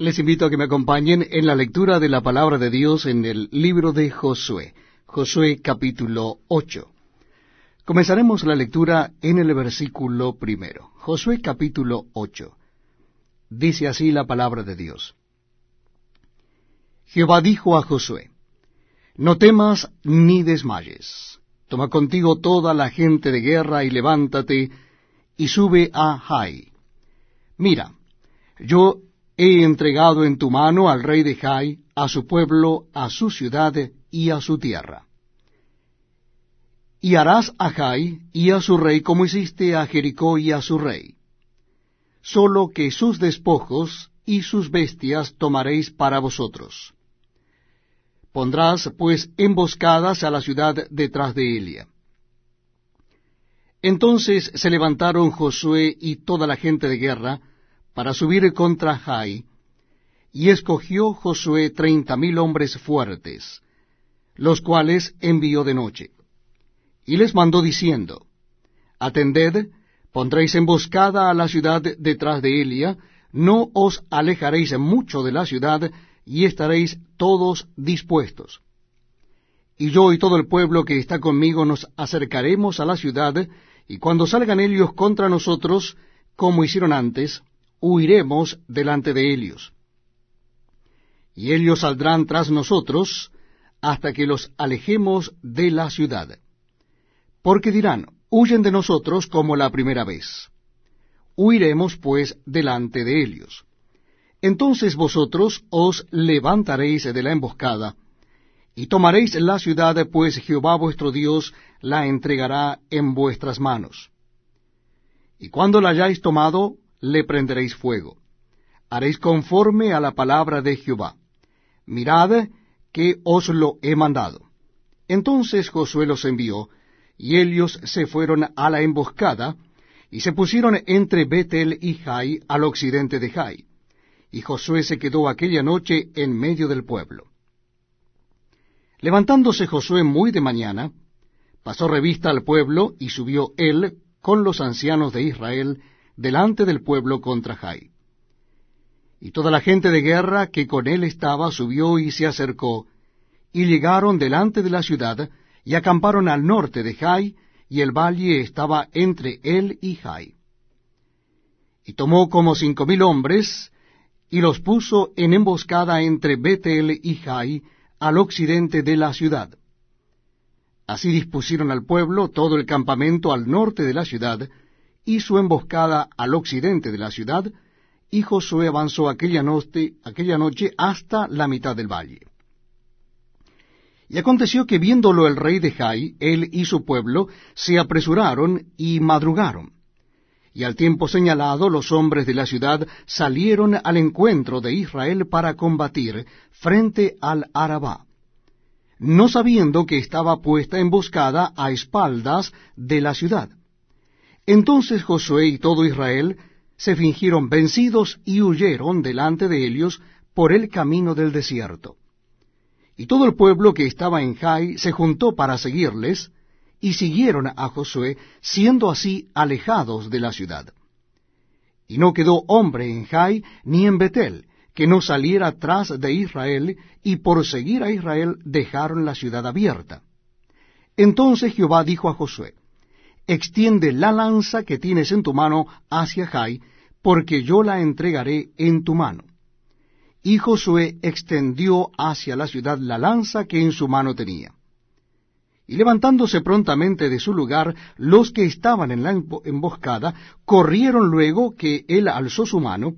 Les invito a que me acompañen en la lectura de la palabra de Dios en el libro de Josué, Josué capítulo 8. Comenzaremos la lectura en el versículo primero. Josué capítulo 8. Dice así la palabra de Dios. Jehová dijo a Josué, No temas ni desmayes. Toma contigo toda la gente de guerra y levántate y sube a Jai. Mira, yo he entregado en tu mano al rey de Jai, a su pueblo, a su ciudad y a su tierra. Y harás a Jai y a su rey como hiciste a Jericó y a su rey. Solo que sus despojos y sus bestias tomaréis para vosotros Pondrás pues emboscadas a la ciudad detrás de Elia. Entonces se levantaron Josué y toda la gente de guerra para subir contra Jai, y escogió Josué treinta mil hombres fuertes, los cuales envió de noche. Y les mandó diciendo, Atended, pondréis emboscada a la ciudad detrás de Elia, no os alejaréis mucho de la ciudad, y estaréis todos dispuestos. Y yo y todo el pueblo que está conmigo nos acercaremos a la ciudad, y cuando salgan ellos contra nosotros, como hicieron antes, huiremos delante de ellos. Y ellos saldrán tras nosotros, hasta que los alejemos de la ciudad. Porque dirán, huyen de nosotros como la primera vez. Huiremos pues delante de ellos. Entonces vosotros os levantaréis de la emboscada, y tomaréis la ciudad, pues Jehová vuestro Dios la entregará en vuestras manos. Y cuando la hayáis tomado, le prenderéis fuego. Haréis conforme a la palabra de Jehová. Mirad que os lo he mandado. Entonces Josué los envió, y ellos se fueron a la emboscada, y se pusieron entre Betel y Jai, al occidente de Jai y Josué se quedó aquella noche en medio del pueblo. Levantándose Josué muy de mañana, pasó revista al pueblo y subió él con los ancianos de Israel delante del pueblo contra Jai. Y toda la gente de guerra que con él estaba subió y se acercó, y llegaron delante de la ciudad, y acamparon al norte de Jai, y el valle estaba entre él y Jai. Y tomó como cinco mil hombres, y los puso en emboscada entre Betel y Jai, al occidente de la ciudad. Así dispusieron al pueblo todo el campamento al norte de la ciudad, y su emboscada al occidente de la ciudad, y Josué avanzó aquella noche, aquella noche hasta la mitad del valle. Y aconteció que viéndolo el rey de Jai, él y su pueblo, se apresuraron y madrugaron y al tiempo señalado los hombres de la ciudad salieron al encuentro de Israel para combatir frente al Arabá, no sabiendo que estaba puesta emboscada a espaldas de la ciudad. Entonces Josué y todo Israel se fingieron vencidos y huyeron delante de ellos por el camino del desierto. Y todo el pueblo que estaba en Jai se juntó para seguirles, y siguieron a Josué, siendo así alejados de la ciudad. Y no quedó hombre en Jai ni en Betel, que no saliera tras de Israel, y por seguir a Israel dejaron la ciudad abierta. Entonces Jehová dijo a Josué, Extiende la lanza que tienes en tu mano hacia Jai, porque yo la entregaré en tu mano. Y Josué extendió hacia la ciudad la lanza que en su mano tenía. Y levantándose prontamente de su lugar, los que estaban en la emboscada corrieron luego que él alzó su mano,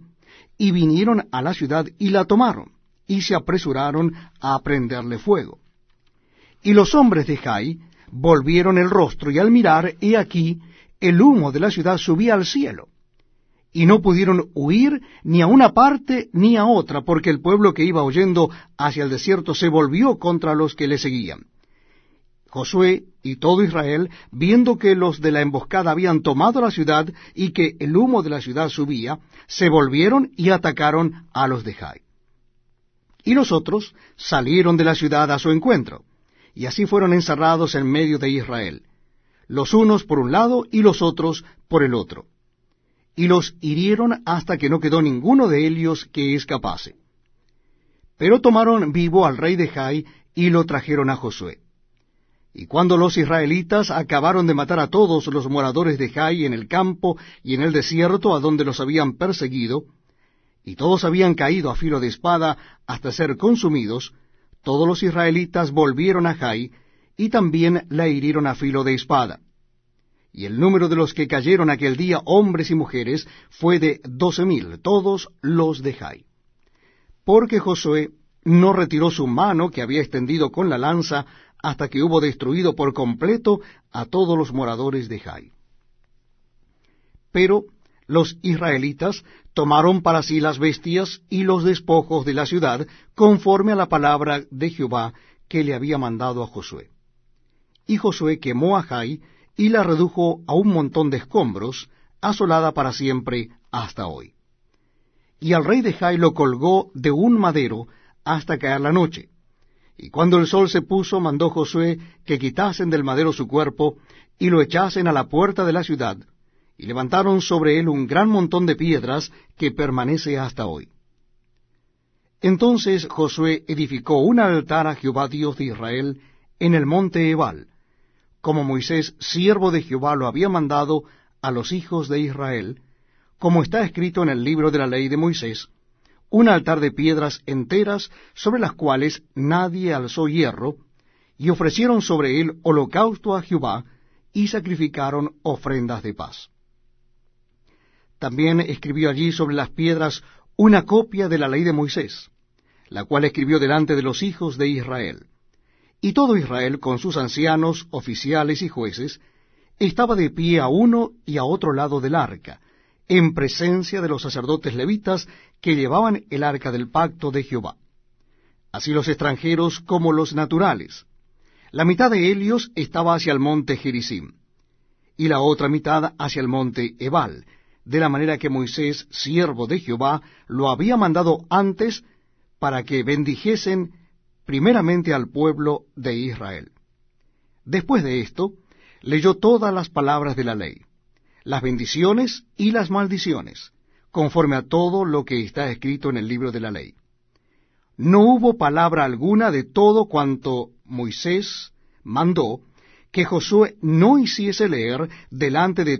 y vinieron a la ciudad y la tomaron, y se apresuraron a prenderle fuego. Y los hombres de Jai volvieron el rostro, y al mirar, he aquí, el humo de la ciudad subía al cielo. Y no pudieron huir ni a una parte ni a otra, porque el pueblo que iba huyendo hacia el desierto se volvió contra los que le seguían. Josué y todo Israel, viendo que los de la emboscada habían tomado la ciudad y que el humo de la ciudad subía, se volvieron y atacaron a los de Jai. Y los otros salieron de la ciudad a su encuentro, y así fueron encerrados en medio de Israel, los unos por un lado y los otros por el otro. y los hirieron hasta que no quedó ninguno de ellos que escapase. Pero tomaron vivo al rey de Jai y lo trajeron a Josué. Y cuando los israelitas acabaron de matar a todos los moradores de Jai en el campo y en el desierto a donde los habían perseguido, y todos habían caído a filo de espada hasta ser consumidos, todos los israelitas volvieron a Jai, y también la hirieron a filo de espada. Y el número de los que cayeron aquel día, hombres y mujeres, fue de doce mil, todos los de Jai. Porque Josué no retiró su mano que había extendido con la lanza hasta que hubo destruido por completo a todos los moradores de Jai. Pero los israelitas tomaron para sí las bestias y los despojos de la ciudad, conforme a la palabra de Jehová que le había mandado a Josué. Y Josué quemó a Jai y la redujo a un montón de escombros, asolada para siempre hasta hoy. Y al rey de Jai lo colgó de un madero hasta caer la noche. Y cuando el sol se puso, mandó Josué que quitasen del madero su cuerpo y lo echasen a la puerta de la ciudad, y levantaron sobre él un gran montón de piedras que permanece hasta hoy. Entonces Josué edificó un altar a Jehová Dios de Israel en el monte Ebal, como Moisés, siervo de Jehová, lo había mandado a los hijos de Israel, como está escrito en el libro de la ley de Moisés, un altar de piedras enteras sobre las cuales nadie alzó hierro, y ofrecieron sobre él holocausto a Jehová, y sacrificaron ofrendas de paz. También escribió allí sobre las piedras una copia de la ley de Moisés, la cual escribió delante de los hijos de Israel. Y todo Israel, con sus ancianos, oficiales y jueces, estaba de pie a uno y a otro lado del arca, en presencia de los sacerdotes levitas que llevaban el arca del pacto de Jehová. Así los extranjeros como los naturales. La mitad de Helios estaba hacia el monte Gerizim, y la otra mitad hacia el monte Ebal, de la manera que Moisés, siervo de Jehová, lo había mandado antes para que bendijesen primeramente al pueblo de Israel. Después de esto, leyó todas las palabras de la ley las bendiciones y las maldiciones, conforme a todo lo que está escrito en el libro de la ley. No hubo palabra alguna de todo cuanto Moisés mandó que Josué no hiciese leer delante de